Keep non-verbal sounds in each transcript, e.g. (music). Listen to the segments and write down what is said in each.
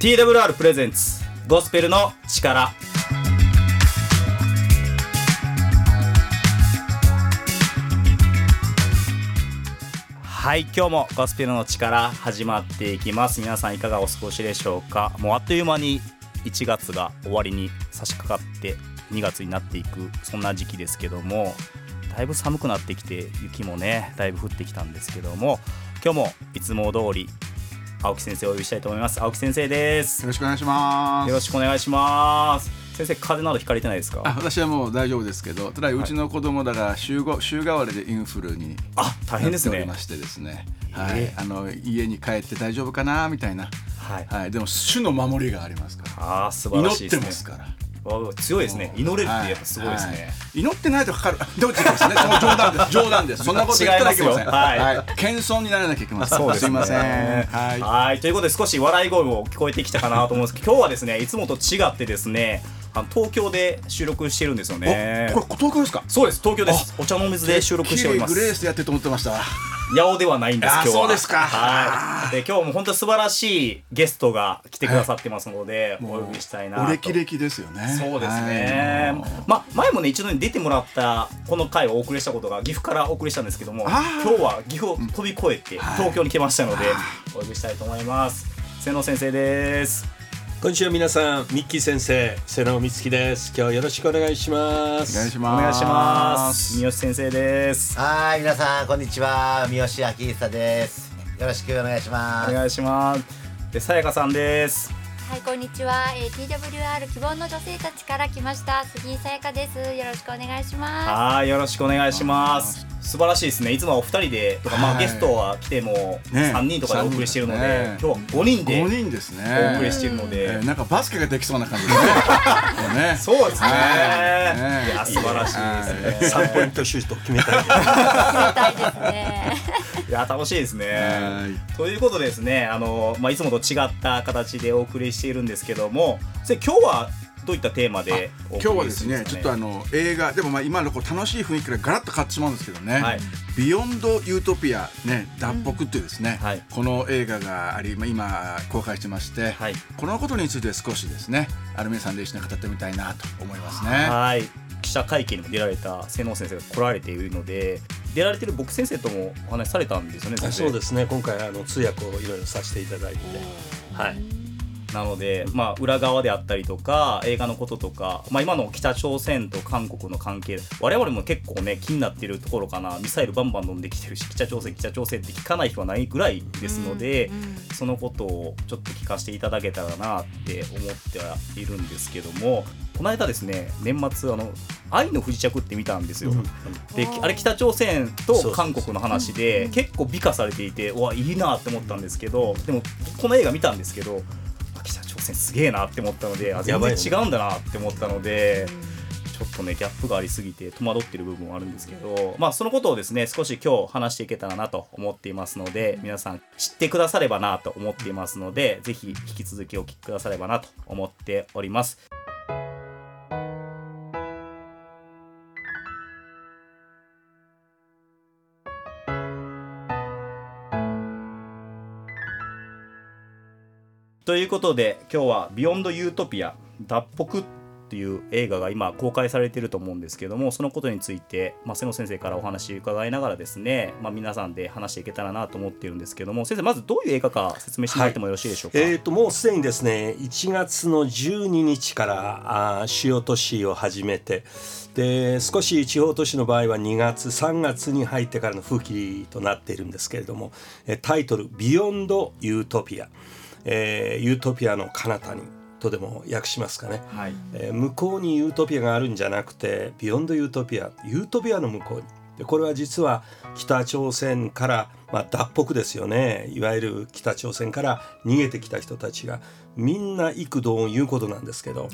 TWR プレゼンツゴスペルの力。はい今日もゴスペルの力始まっていきます。皆さんいかがお過ごしでしょうか？もうあっという間に1月が終わりに差し掛かって2月になっていくそんな時期ですけどもだいぶ寒くなってきて雪もねだいぶ降ってきたんですけども今日もいつも通り青木先生をお呼びしたいと思います。青木先生です。よろしくお願いします。よろしくお願いします。先生風邪などひかれてないですか？あ私はもう大丈夫ですけどただうちの子供だから週ご週替わりでインフルにあ大変ですね。ましてですね。はい、あの家に帰って大丈夫かな？みたいな。はい。はい。でも主の守りがありますから。あー素晴らしいですね。祈ってますから。わ強いですね。祈れるってやっぱすごいですね、はい。祈ってないとかかる。(laughs) どっちですね。(laughs) その冗談です冗談です。そんなこと言ってはいけません違いますよ。はい。謙遜にならなきゃいけません。そうですね。いません。はい。はい。ということで少し笑い声も聞こえてきたかなと思うんですけど (laughs) 今日はですねいつもと違ってですねあの東京で収録してるんですよね。おこれ東京ですか？そうです。東京です。お茶の水で収録しておりまてっきりグレーすスでやってると思ってました。わ八尾ではないんですあ今日は。そうですか。はい。で今日も本当に素晴らしいゲストが来てくださってますので、お呼びしたいなと。お歴々ですよね。そうですね、はい。ま前もね一度に出てもらったこの回をお送りしたことが岐阜からお送りしたんですけども今日は岐阜を飛び越えて東京に来ましたので、お呼びしたいと思います。瀬野先生ですこんにちは皆さんミッキー先生瀬野美月です今日はよろしくお願いしますおお願いします願いします三好先生ですはい、皆さん、こんにちは。三好明久です。よろしくお願いします。お願いしますでさやかさんですはい、こんにちは。えー、TWR 希望の女性たちから来ました。杉井さやかです。よろしくお願いしまはいよろしくお願いします。素晴らしいですね。いつもはお二人でとか、まあ、はい。ゲストは来てもね。3人とかでお送りしてるので、ね。今日は5人で5人ですね。お送りしてるので、えーなんかバスケができそうな感じですね。ね (laughs) そうですね。はい。いや素晴らしいですね。三ポイントシュート決めたい。す。みたいですね。いや楽しいですね。はい。ということでですね、あのまあいつもと違った形でお送りしているんですけども、今日はどういったテーマで今日はですねちょっとあの映画でもまあ今のこう楽しい雰囲気からガラッと変わってしまうんですけどね。はい「ビヨンド・ユートピア」ね脱北っていうですね、はい。この映画がありまあ今公開してまして、はい。このことについて少しですねアルミさんで一緒に語ってみたいなと思いますね。はい。記者会見にも出られた瀬能先生が来られているので、出られてる僕先生ともお話しされたんですよね。そうですね。今回あの通訳をいろいろさせていただいて。はいなので、まあ、裏側であったりとか映画のこととか、まあ、今の北朝鮮と韓国の関係我々も結構ね気になってるところかな。ミサイルバンバン飛んできてるし北朝鮮北朝鮮って聞かない人はないぐらいですので、そのことをちょっと聞かせていただけたらなって思ってはいるんですけどもこの間ですね年末あの「愛の不時着」って見たんですよ。であれ北朝鮮と韓国の話で結構美化されていてうわいいなって思ったんですけどでもこの映画見たんですけどあ北朝鮮すげえなって思ったのであ全やばいね然違うんだなって思ったので。ちょっとねギャップがありすぎて戸惑ってる部分はあるんですけどまあそのことをですね少し今日話していけたらなと思っていますので皆さん知ってくださればなと思っていますのでぜひ引き続きお聞きくださればなと思っておりますことで今日は「ビヨンド・ユートピア脱北」っていう映画が今公開されてると思うんですけどもそのことについて、まあ、瀬野先生からお話伺いながらですね、まあ、皆さんで話していけたらなと思っているんですけども先生まずどういう映画か説明してもらってもよろしいでしょうか、えー、ともうすでにですね1月の12日からあ主要都市を始めてで少し地方都市の場合は2月3月に入ってからの封切りとなっているんですけれどもタイトル「ビヨンド・ユートピア」えーユートピアの彼方にとでも訳しますかね、はい。えー向こうにユートピアがあるんじゃなくてビヨンドユートピアユートピアの向こうに。でこれは実は北朝鮮から、まあ、脱北ですよね。いわゆる北朝鮮から逃げてきた人たちがみんな異口同音に言うことなんですけど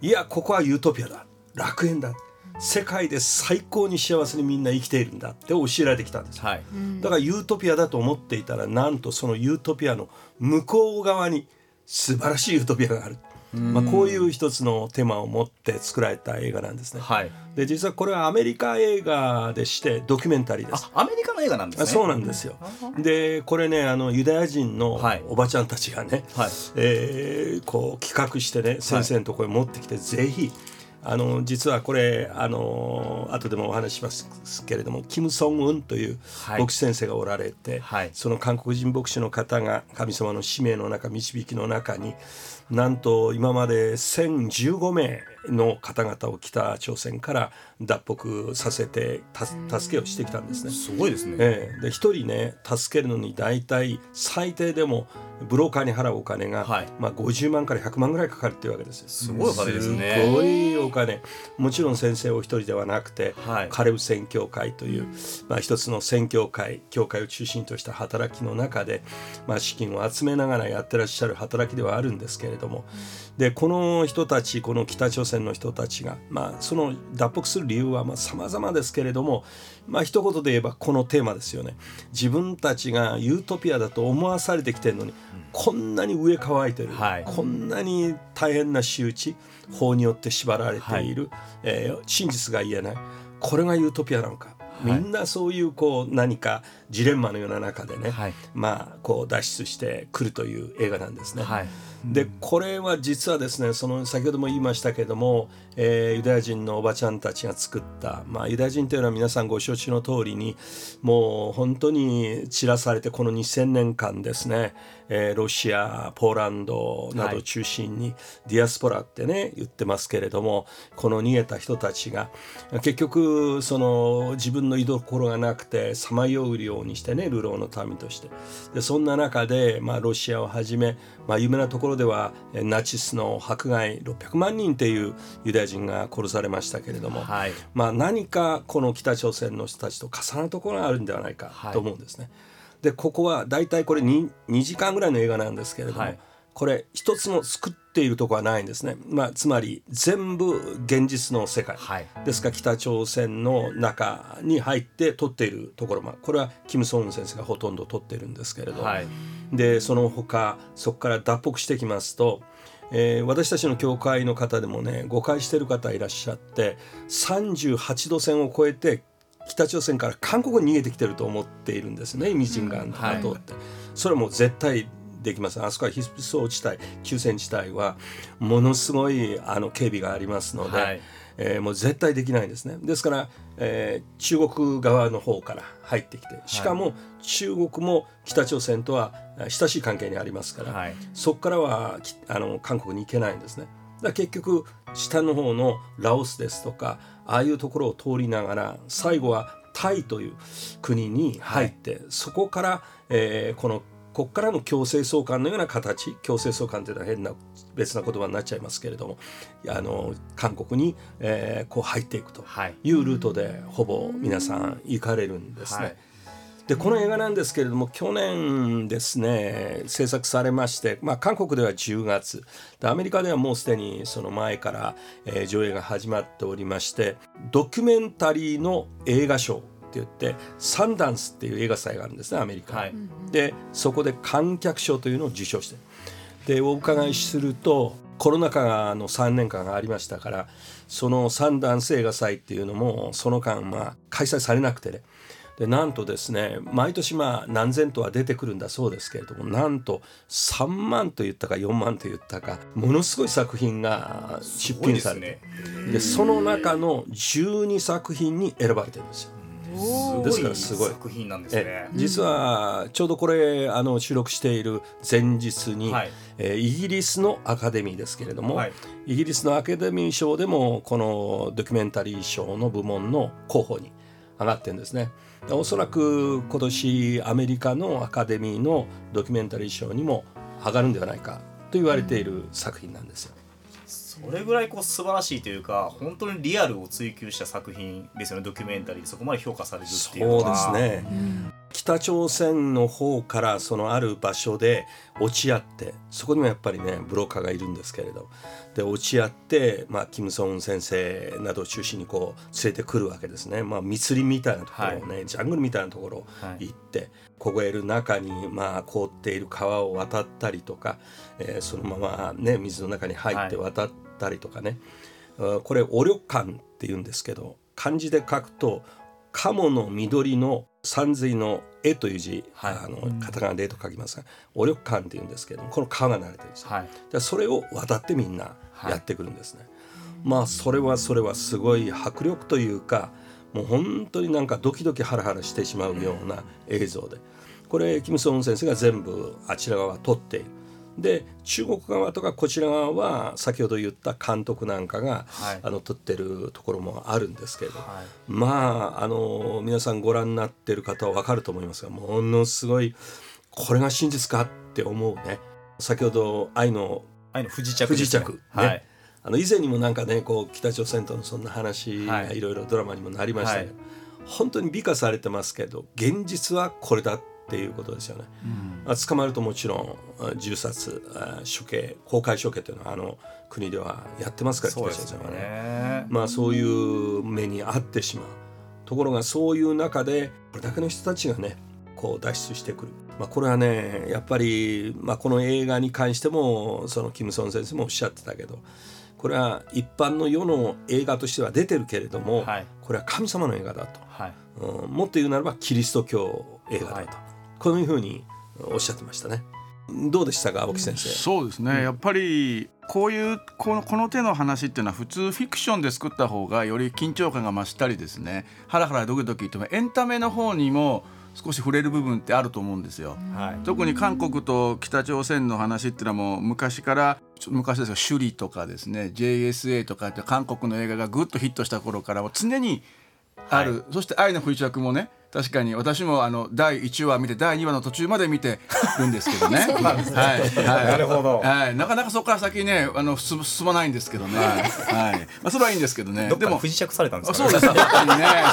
いやここはユートピアだ。楽園だ世界で最高に幸せにみんな生きているんだって教えられてきたんですはい。だからユートピアだと思っていたらなんとそのユートピアの向こう側に素晴らしいユートピアがある。まあ、こういう一つのテーマを持って作られた映画なんですね。はい。で実はこれはアメリカ映画でしてドキュメンタリーです。あアメリカの映画なんですね。あそうなんですよ。でこれねあのユダヤ人のはいおばちゃんたちがね、はい。えーこう企画してね先生のところに持ってきて、ぜひあの実はこれあの後でもお話ししますけれどもキム・ソンウンというはい。牧師先生がおられて、はい。その韓国人牧師の方が神様の使命の中導きの中になんと今まで1015名の方々を北朝鮮から脱北させてた助けをしてきたんですね。すごいですね、ええ、で一人ね助けるのに大体最低でもブローカーに払うお金が、はい。まあ、50万から100万ぐらいかかるっていうわけですよ。すごいお金ですすねごいお金。もちろん先生お一人ではなくて、はい。カレブ宣教会という、まあ、一つの宣教会教会を中心とした働きの中で、まあ、資金を集めながらやってらっしゃる働きではあるんですけれども、でこの人たちこの北朝鮮の人たちが、まあ、その脱北する理由はさまざまですけれども、まあ一言で言えばこのテーマですよね。自分たちがユートピアだと思わされてきてるのに、こんなに上乾いてる、はい。こんなに大変な仕打ち法によって縛られている、えー真実が言えない。これがユートピアなのか、みんなそういうこう何かジレンマのような中でね、はい。まあこう脱出してくるという映画なんですね。はいでこれは実はですねその先ほども言いましたけども、えーユダヤ人のおばちゃんたちが作った、まあ、ユダヤ人というのは皆さんご承知の通りにもう本当に散らされてこの2000年間ですね、えーロシアポーランドなどを中心にディアスポラってね言ってますけれどもこの逃げた人たちが結局その自分の居所がなくてさまようようにしてね流浪の民として。でそんな中で、まあ、ロシアをはじめ、まあ、有名なところではえナチスの迫害600万人っていうユダヤ人が殺されましたけれども、はい。まあ、何かこの北朝鮮の人たちと重なるところがあるんではないかはいと思うんですね。でここは大体これ 2, 2時間ぐらいの映画なんですけれども、はいこれ一つも作っているところはないんですね、まあ、つまり全部現実の世界、はい。ですから北朝鮮の中に入って撮っているところ、まあ、これはキム・ソンウン先生がほとんど撮っているんですけれど、はい。でその他そこから脱北してきますと、えー私たちの教会の方でもね誤解している方いらっしゃって38度線を越えて北朝鮮から韓国に逃げてきてると思っているんですね。イミジンガンとか通って、それはもう絶対できませんあそこは必須層地帯休戦地帯はものすごいあの警備がありますので、はい。えーもう絶対できないんですね。ですから、えー中国側の方から入ってきてしかも中国も北朝鮮とはえー親しい関係にありますから、はい。そこからはきあの韓国に行けないんですね。だ結局下の方のラオスですとかああいうところを通りながら最後はタイという国に入って、そこから、えーこのここからの強制送還のような形強制送還というのは変な別な言葉になっちゃいますけれどもあの韓国に、えーこう入っていくとはいいうルートでほぼ皆さん行かれるんですね。はいでこの映画なんですけれども去年ですね制作されまして、まあ、韓国では10月でアメリカではもうすでにその前から、えー上映が始まっておりましてドキュメンタリーの映画賞って言ってサンダンスっていう映画祭があるんですねアメリカ、はい。でそこで観客賞というのを受賞してでお伺いするとコロナ禍の3年間がありましたからそのサンダンス映画祭っていうのもその間まあ開催されなくてね。でなんとですね毎年まあ何千とは出てくるんだそうですけれどもなんと3万と言ったか4万と言ったかものすごい作品が出品されてで,、その中の12作品に選ばれてるんですよ。ですからすごい。作品なんですえね実はちょうどこれあの収録している前日に、はい。えーイギリスのアカデミーですけれども、はい。イギリスのアカデミー賞でもこのドキュメンタリー賞の部門の候補に上がってるんですね。でおそらく今年アメリカのアカデミーのドキュメンタリー賞にも上がるんではないかと言われている作品なんですよ。それぐらいこう素晴らしいというか本当にリアルを追求した作品ですよねドキュメンタリーで。そこまで評価されるっていうのそうはですね、北朝鮮の方からそのある場所で落ち合ってそこにもやっぱりねブローカーがいるんですけれどで落ち合って、まあ、キム・ソン先生などを中心にこう連れてくるわけですね、まあ、密林みたいなところをね、ジャングルみたいなところを行って、凍える中に、まあ、凍っている川を渡ったりとか、えーそのまま、ね、水の中に入って渡ったりとかね、あこれ「お旅館」って言うんですけど漢字で書くと「鴨の緑の山水の絵」という字、はいあのカタカナで絵と書きますが「お旅館」って言うんですけどこの川が流れてるんですよ。はいでそれを渡ってみんなやってくるんですね。まあそれはそれはすごい迫力というかもう本当になんかドキドキハラハラしてしまうような映像でこれキム・ソン先生が全部あちら側撮っている。で中国側とかこちら側は先ほど言った監督なんかが、はい。あの撮ってるところもあるんですけれど、はい。まああの皆さんご覧になってる方は分かると思いますがものすごいこれが真実かって思うね。先ほど愛の愛の不時着ね。時着、ね。はい。あの以前にもなんかねこう北朝鮮とのそんな話がはい。いろいろドラマにもなりましたけど、はい。本当に美化されてますけど現実はこれだっていうことですよね。あ捕まるともちろんあ銃殺あ処刑公開処刑というのはあの国ではやってますから北朝鮮はね。ね。まあそういう目に遭ってしまう。ところがそういう中でこれだけの人たちがねこう脱出してくる、まあ、これはねやっぱり、まあ、この映画に関してもそのキム・ソン先生もおっしゃってたけどこれは一般の世の映画としては出てるけれども、はい。これは神様の映画だと、はい。うんもっと言うならばキリスト教映画だと、はいこういうふうにおっしゃってましたね。どうでしたか青木先生？そうですね、やっぱりこういうこのこの手の話っていうのは普通フィクションで作った方がより緊張感が増したりですねハラハラドキドキとエンタメの方にも少し触れる部分ってあると思うんですよ。はい特に韓国と北朝鮮の話っていうのはもう昔から昔ですが首里とかですね JSA とかって韓国の映画がぐっとヒットした頃からは常にある、そして「愛の不時着」もね確かに私もあの第1話見て第2話の途中まで見てるんですけどね。(laughs) はい。はい、(laughs) なるほど。はい、なかなかそこから先ねあの進進まないんですけどね。はい、まあそれはいいんですけどね。でもで不時着されたんですかあそうです。ね。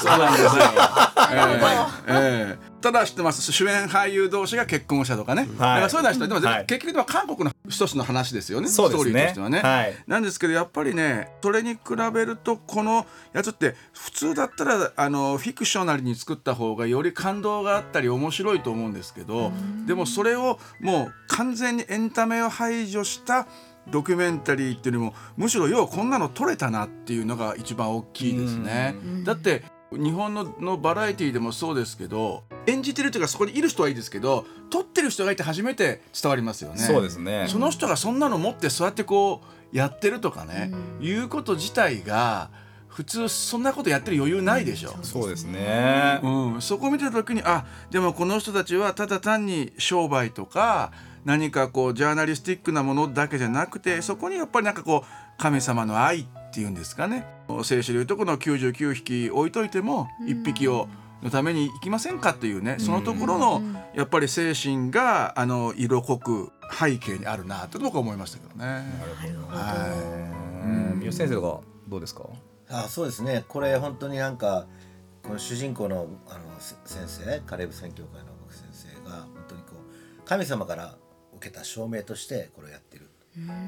そうなんですよ。(laughs) ええ。ええただ知ってます。主演俳優同士が結婚したとかね。だからそういうのは知ってでも、はい結局でも韓国の一つの話ですよね。ねストーリーとしてはね。はいなんですけどやっぱりね、それに比べるとこのやつって普通だったらあのフィクショナルに作った方がより感動があったり面白いと思うんですけど、でもそれをもう完全にエンタメを排除した。ドキュメンタリーっていうよりもむしろようこんなの撮れたなっていうのが一番大きいですね。だって日本ののバラエティーでもそうですけど演じてるというかそこにいる人はいいですけど撮ってる人がいて初めて伝わりますよね。そうですねその人がそんなの持ってそうやってこうやってるとかね、いうこと自体が普通そんなことやってる余裕ないでしょ。そうですねうん、そこを見てた時にあでもこの人たちはただ単に商売とか何かこうジャーナリスティックなものだけじゃなくてそこにやっぱりなんかこう神様の愛っていうんですかね。聖書でいうとこの99匹置いといても1匹をのために行きませんかっていうねそのところのやっぱり精神があの色濃く背景にあるなと僕は思いましたけどね。うん。三好先生がどうですか？あそうですね。これ本当になんかこの主人公のあのせ先生カレブ宣教会の僕先生が本当にこう神様から受けた証明としてこれをやってる。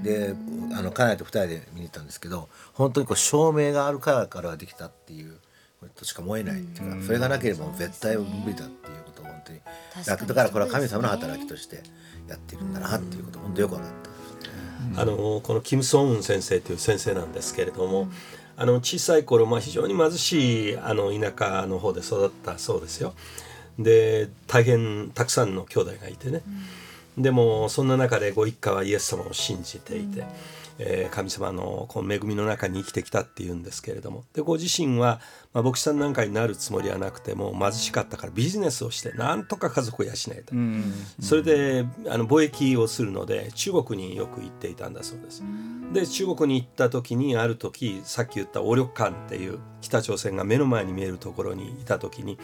であの家内と二人で見に行ったんですけど本当にこう証明があるからからできたっていうことしか思えないっていうかそれがなければ絶対無理だっていうことを本当に確かにだからこれは神様の働きとしてやってるんだなっていうことを本当よく分かった。あのこのキム・ソンウン先生という先生なんですけれども、あの小さい頃、まあ、非常に貧しいあの田舎の方で育ったそうですよ。で大変たくさんの兄弟がいてね、でもそんな中でご一家はイエス様を信じていて、えー神様のこの恵みの中に生きてきたっていうんですけれどもでご自身は、まあ、牧師さんなんかになるつもりはなくても貧しかったからビジネスをしてなんとか家族を養えた。それであの貿易をするので中国によく行っていたんだそうです。で中国に行った時にある時さっき言ったオリョ館っていう北朝鮮が目の前に見えるところにいた時に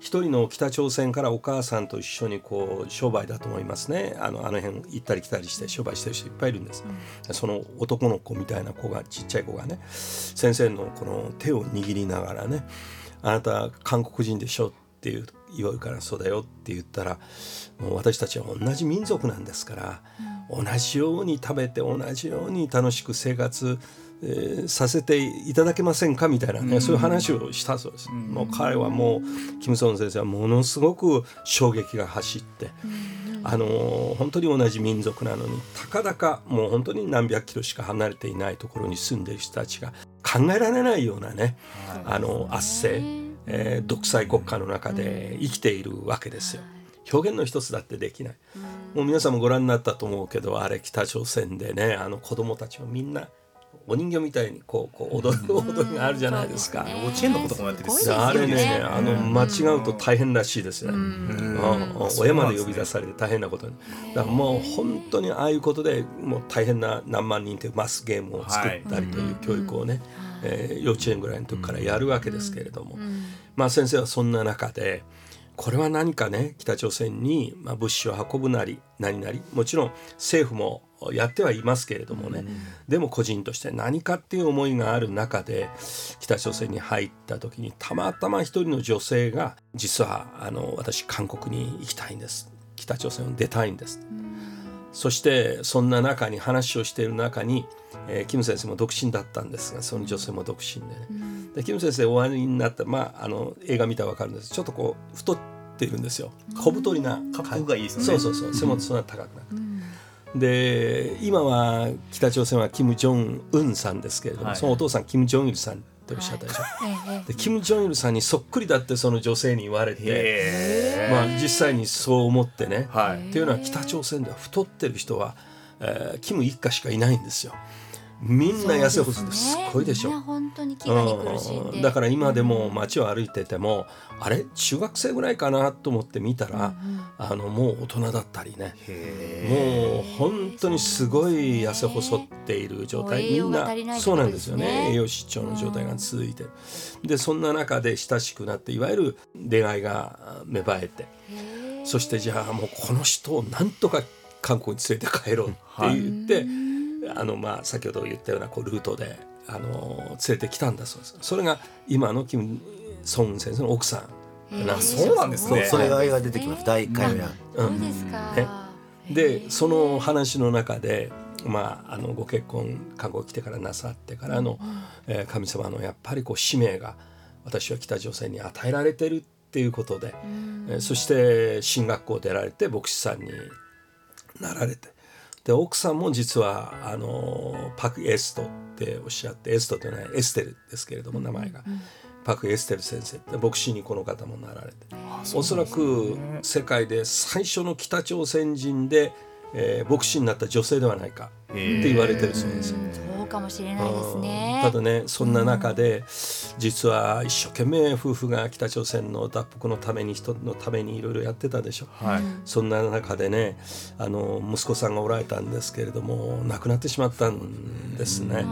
一人の北朝鮮からお母さんと一緒にこう商売だと思いますね。あのあの辺行ったり来たりして商売してる人いっぱいいるんです、その男の子みたいな子がちっちゃい子がね先生のこの手を握りながらねあなた韓国人でしょ？っていう言われるからそうだよって言ったらもう私たちは同じ民族なんですから、同じように食べて同じように楽しく生活、えーさせていただけませんかみたいなね、そういう話をしたそうです。もう彼はもうキム・ソン先生はものすごく衝撃が走って。あのー本当に同じ民族なのにたかだかもう本当に何百キロしか離れていないところに住んでいる人たちが考えられないようなね、あの圧政、えー独裁国家の中で生きているわけですよ。表現の一つだってできない。もう皆さんもご覧になったと思うけどあれ北朝鮮でねあの子供たちもみんなお人形みたいにこうこう踊る踊りがあるじゃないですか。幼稚園の子とかもやってるあれねねあの間違うと大変らしいですね。うん。親まで呼び出されて大変なことに。だからもう本当にああいうことでもう大変な何万人というマスゲームを作ったりという教育をね、えー幼稚園ぐらいの時からやるわけですけれども、まあ先生はそんな中でこれは何かね北朝鮮に、まあ、物資を運ぶなり何なりもちろん政府もやってはいますけれどもね、でも個人として何かっていう思いがある中で北朝鮮に入った時にたまたま一人の女性が実はあの私韓国に行きたいんです。北朝鮮を出たいんです、そしてそんな中に話をしている中に、えーキム先生も独身だったんですがその女性も独身でね、でキム先生お会いになったまああの映画見たら分かるんです。ちょっとこう太っているんですよ。小太りなかっこがいいですね。そうそうそう。背もそんな高くなくて、で今は北朝鮮はキム・ジョンウンさんですけれども、はい。そのお父さんキム・ジョンイルさんっておっしゃったでしょ、ええでキム・ジョンイルさんにそっくりだってその女性に言われて、へまあ、実際にそう思ってね、はい。っていうのは北朝鮮では太ってる人は、えーキム一家しかいないんですよみんな痩せ細ってすっごいでしょ。みんな本当に飢餓に苦しんで、うん。だから今でも街を歩いてても、あれ？中学生ぐらいかなと思って見たら、あのもう大人だったりね。もう本当にすごい痩せ細っている状態。みんなそうなんですよね。栄養失調の状態が続いて。るでそんな中で親しくなっていわゆる恋愛が芽生えて。そしてじゃあもうこの人をなんとか韓国に連れて帰ろうって言って、あのまあ先ほど言ったようなこうルートであの連れてきたんだそうです。それが今のキム・ソン先生の奥さんなんですよ。そうなんですね。それが映画出てきます。第1回目は。そうですか、ねでその話の中で、まあ、あのご結婚韓国来てからなさってからの、えー神様のやっぱりこう使命が私は北朝鮮に与えられてるっていうことで、えーそして進学校出られて牧師さんになられてで奥さんも実はあのパク・エストっておっしゃってエストというのはエステルですけれども名前が、パク・エステル先生って牧師にこの方もなられて。おそらく世界で最初の北朝鮮人で、えー牧師になった女性ではないかって言われてるそうですかもしれないですねただねそんな中で実は一生懸命夫婦が北朝鮮の脱北のために人のためにいろいろやってたでしょ、はい。そんな中でねあの息子さんがおられたんですけれども亡くなってしまったんですね。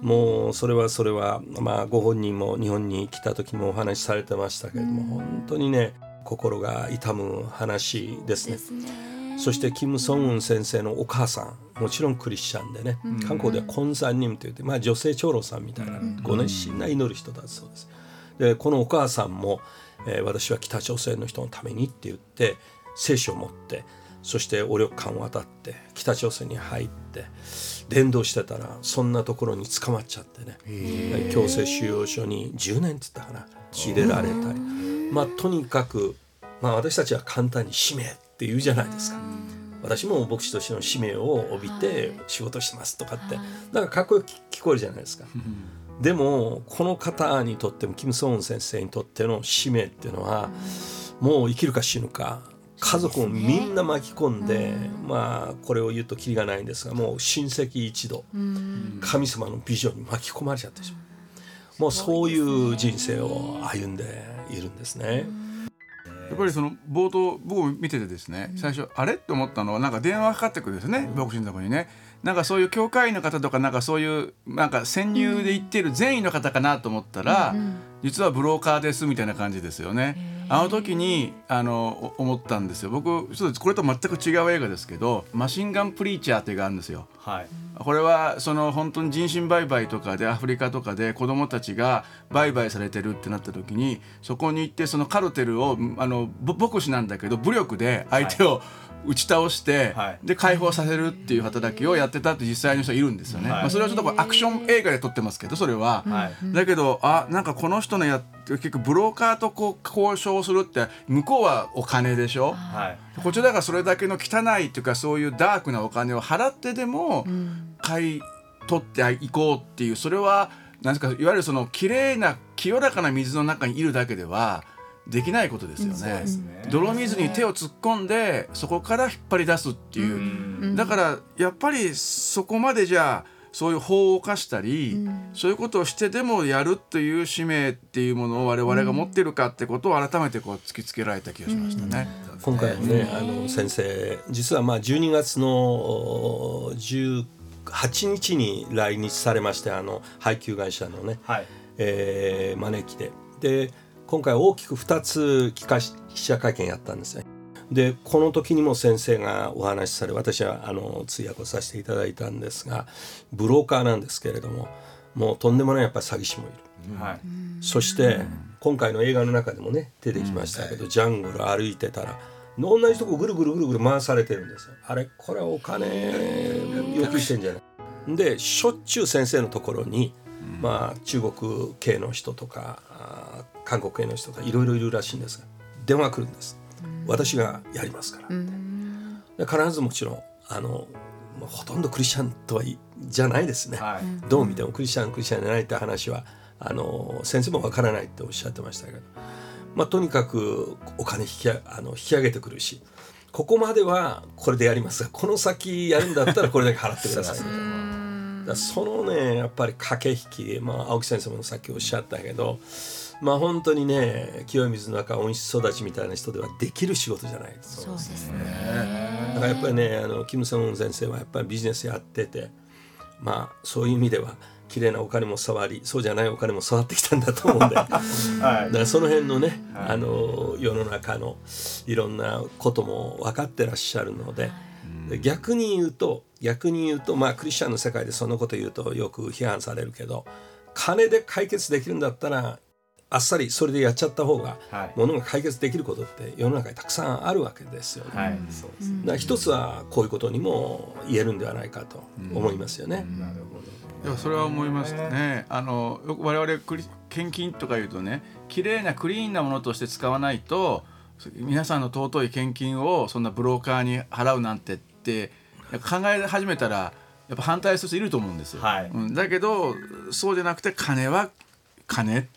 もうそれはそれは、まあ、ご本人も日本に来た時もお話しされてましたけれども、本当にね心が痛む話ですね。ですね。そしてキム・ソンウン先生のお母さんもちろんクリスチャンでね、韓国ではコンサンニムといって、まあ、女性長老さんみたいな、ご熱心な祈る人だそうです。でこのお母さんも、えー私は北朝鮮の人のためにって言って聖書を持ってそしてお旅館を渡って北朝鮮に入って伝道してたらそんなところに捕まっちゃってね。強制収容所に10年って言ったかな。入れられたり。まあとにかく、まあ、私たちは簡単に使命って言うじゃないですか。私も牧師としての使命を帯びて仕事してますとかってなんかかっこよく聞こえるじゃないですか。でもこの方にとってもキム・ソンウン先生にとっての使命っていうのはもう生きるか死ぬか家族をみんな巻き込んで、まあこれを言うときりがないんですがもう親戚一同神様のビジョンに巻き込まれちゃってしまう。もうそういう人生を歩んでいるんですね。やっぱりその冒頭僕も見ててですね最初あれ？って思ったのはなんか電話がかかってくるんですね牧師のところにね。なんかそういう教会員の方とかなんかそういうなんか潜入で行ってる善意の方かなと思ったら実はブローカーですみたいな感じですよね。あの時にあのお思ったんですよ。僕そうです。これと全く違う映画ですけど「マシンガン・プリーチャー」っていう映画があるんですよ。はい。これはその本当に人身売買とかでアフリカとかで子どもたちが売買されてるってなった時にそこに行ってそのカルテルをあのぼ牧師なんだけど武力で相手を打ち倒して、はいで解放させるっていう働きをやってたって実際の人いるんですよね。はいまあ、それはちょっとこうアクション映画で撮ってますけどそれは。はいだけどあなんかこの人のや結局ブローカーとこう交渉するって向こうはお金でしょ？はいこちらがそれだけの汚いっていうかそういうダークなお金を払ってでも買い取っていこうっていうそれはなんですかいわゆるその綺麗な清らかな水の中にいるだけではできないことですよね。ね。泥水に手を突っ込んでそこから引っ張り出すっていう、うん。だからやっぱりそこまでじゃあそういう法を犯したり、そういうことをしてでもやるという使命っていうものを我々が持ってるかってことを改めてこう突きつけられた気がしましたね。今回のね、あの先生実はまあ12月のお18日に来日されましてあの配給会社のね、はい。えー招きで。で今回大きく2つ記者記者会見やったんですね。でこの時にも先生がお話しされ私はあの通訳をさせていただいたんですがブローカーなんですけれどももうとんでもないやっぱり詐欺師もいる。はい。そして今回の映画の中でもね出てきましたけど、ジャングル歩いてたら同じとこぐるぐるぐるぐる回されてるんですよ。あれこれお金要求してんじゃない。でしょっちゅう先生のところに、まあ中国系の人とか韓国系の人とかいろいろいるらしいんですが電話来るんです、私がやりますから、で必ずもちろんあのまあほとんどクリスチャンとはいじゃないですね、はい。どう見てもクリスチャンクリスチャンじゃないって話はあの先生もわからないっておっしゃってましたけど、まあ、とにかくお金引きああの引き上げてくるしここまではこれでやりますがこの先やるんだったらこれだけ払ってください。みたいな。だからそのねやっぱり駆け引き、まあ、青木先生もさっきおっしゃったけどまあ本当にね清い水の中温室育ちみたいな人ではできる仕事じゃないですそうですね。だからやっぱりねあのキム・ソンウン先生はやっぱりビジネスやっててまあそういう意味では綺麗なお金も触りそうじゃないお金も触ってきたんだと思うんで (laughs) だかはいらその辺のね、あの世の中のいろんなことも分かってらっしゃるので。で逆に言うと逆に言うとまあクリスチャンの世界でそんなこと言うとよく批判されるけど金で解決できるんだったらあっさりそれでやっちゃった方がはいものが解決できることって世の中にたくさんあるわけですよね。はいだから一つはこういうことにも言えるんではないかと思いますよね。なるほどいやそれは思いますね。あのよく我々クリ献金とか言うとね綺麗なクリーンなものとして使わないと皆さんの尊い献金をそんなブローカーに払うなんてって考え始めたらやっぱ反対する人いると思うんですよ。はいうん、だけどそうじゃなくて金は金、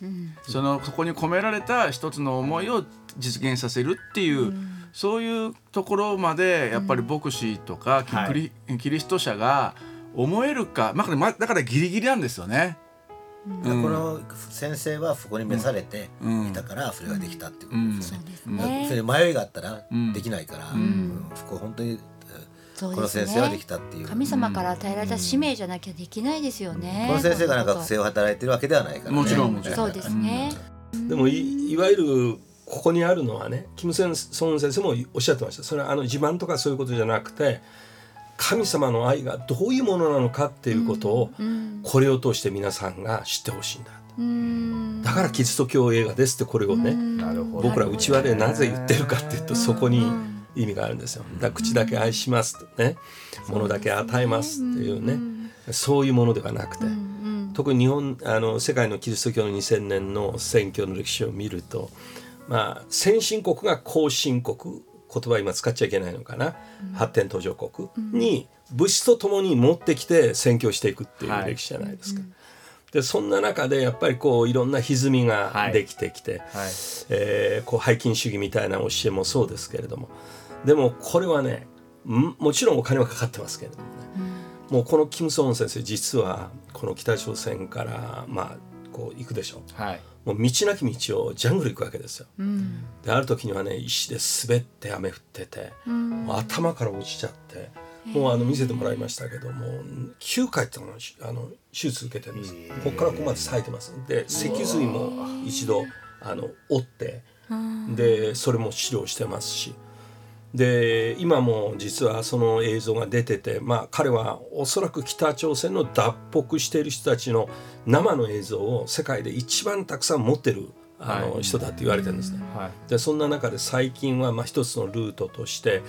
そのそこに込められた一つの思いを実現させるっていう、そういうところまでやっぱり牧師とか、はいクリキリスト者が思えるか、まあ、まだからギリギリなんですよね。この先生はそこに召されてうん。いたからそれができたっていうことですね。それ迷いがあったらできないから、うん。そこ本当にこのですね。先生はできたっていう。神様から与えられた使命じゃなきゃできないですよね。この先生がなんかこ不正を働いてるわけではないから、ね。もちろんもちろん。そうですね。でもいいわゆるここにあるのはねキム・センソン先生もおっしゃってました。それはあの自慢とかそういうことじゃなくて神様の愛がどういうものなのかっていうことをうんこれを通して皆さんが知ってほしいんだうん。だからキリスト教映画ですってこれをねなるほど僕ら内輪でなぜ言ってるかっていうとそこに意味があるんですよ。だ口だけ愛しますとね。物だけ与えますっていうね。そういうものではなくて。特に日本あの世界のキリスト教の2000年の選挙の歴史を見るとまあ先進国が後進国言葉今使っちゃいけないのかな、発展途上国に物質とともに持ってきて宣教していくっていう歴史じゃないですか。でそんな中でやっぱりこういろんな歪みができてきて、はい。えーこう背筋主義みたいな教えもそうですけれどもでもこれはねんもちろんお金はかかってますけれどもね、もうこのキム・ソン先生実はこの北朝鮮からまあこう行くでしょ。はい。もう道なき道をジャングル行くわけですよ。である時にはね石で滑って雨降ってて、もう頭から落ちちゃってもうあの見せてもらいましたけども9回ってのあの手術受けてるんです、ここからここまで咲いてます。で脊髄も一度あの折ってでそれも治療してますしで今も実はその映像が出てて、まあ、彼はおそらく北朝鮮の脱北している人たちの生の映像を世界で一番たくさん持ってるあの、はい。人だって言われてるんですね。はい。でそんな中で最近はまあ一つのルートとして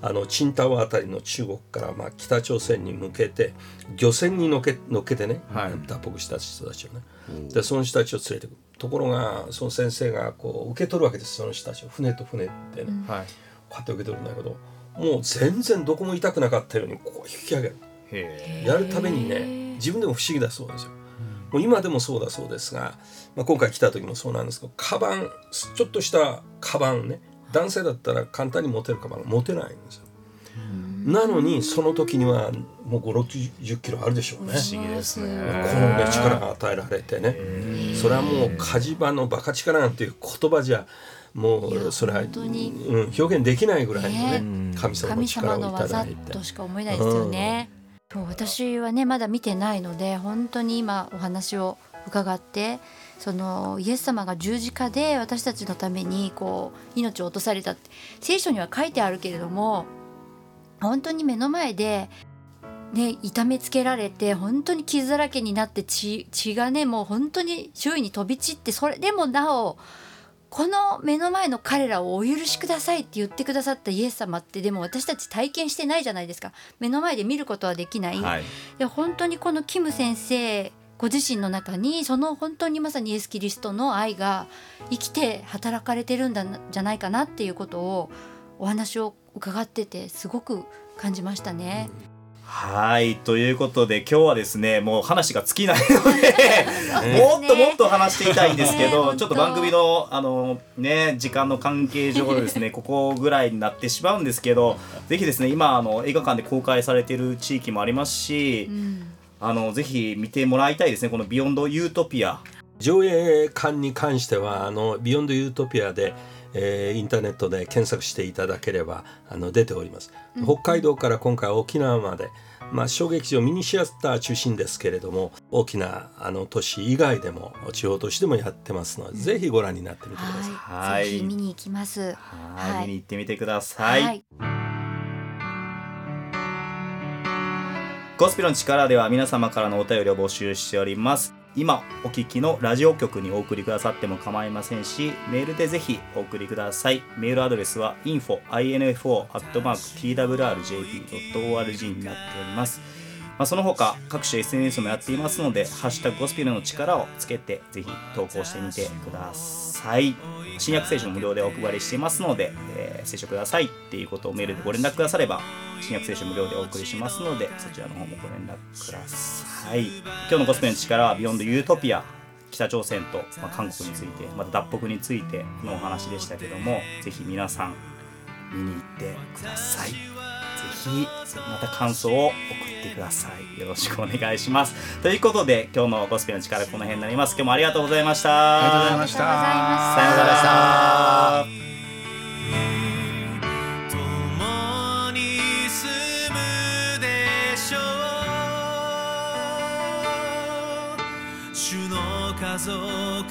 あのチンタオあたりの中国からまあ北朝鮮に向けて漁船に乗っけ乗っけてね、はい。脱北した人たちをね。でその人たちを連れてくる。ところがその先生がこう受け取るわけです。その人たちを。船と船でね、はいこうやって受け取るんだけどもう全然どこも痛くなかったようにこう引き上げる。へやるためにね自分でも不思議だそうですよ。もう今でもそうだそうですが、まあ、今回来た時もそうなんですけどカバンちょっとしたカバンね男性だったら簡単に持てるカバンが持てないんですよ。なのにその時にはもう5 6 0キロあるでしょうね。え不思議ですね。このね力が与えられてね。それはもう火事場のバカ力なんていう言葉じゃもうそれは、本当に。うん、表現できないぐらいのねね。神様の神力をいた様の技だいてとしか思えないですよね。そう私はねまだ見てないので本当に今お話を伺ってそのイエス様が十字架で私たちのためにこう命を落とされたって聖書には書いてあるけれども本当に目の前で、ね、痛めつけられて本当に傷だらけになって血血がねもう本当に周囲に飛び散ってそれでもなおこの目の前の彼らをお許しくださいって言ってくださったイエス様ってでも私たち体験してないじゃないですか。目の前で見ることはできない、はい。で本当にこのキム先生ご自身の中にその本当にまさにイエス・キリストの愛が生きて働かれてるんだなじゃないかなっていうことをお話を伺っててすごく感じましたね。はいということで今日はですねもう話が尽きないので (laughs) もっともっと話していたいんですけど、ねちょっと番組のあのね時間の関係上ですね (laughs) ここぐらいになってしまうんですけどぜひですね今あの映画館で公開されている地域もありますし、うん。あのぜひ見てもらいたいですねこの「ビヨンド・ユートピア上映館に関してはあのビヨンドユートピアで、えーインターネットで検索していただければあの出ております、北海道から今回沖縄までまあ小劇場ミニシアター中心ですけれども大きなあの都市以外でも地方都市でもやってますので、ぜひご覧になってみてください、はい、はい。ぜひ見に行きます。」はい。はい。見に行ってみてください。はい。ゴスペルの力では皆様からのお便りを募集しております。今お聞きのラジオ局にお送りくださっても構いませんし、メールでぜひお送りください。メールアドレスは info.twrjp.org になっております。まあ、その他各種 SNS もやっていますので「ハッシュタグゴスペルの力」をつけてぜひ投稿してみてください。新約聖書も無料でお配りしていますので、えー、聖書くださいっていうことをメールでご連絡くだされば新約聖書無料でお送りしますのでそちらの方もご連絡ください。今日のゴスペルの力はビヨンドユートピア北朝鮮と、まあ、韓国についてまた脱北についてのお話でしたけどもぜひ皆さん見に行ってください。ぜひまた感想を送ってください。よろしくお願いします。ということで今日のゴスペルの力この辺になります。今日もありがとうございました。ありがとうございました。さようなら。共に住むでしょう。主の家族の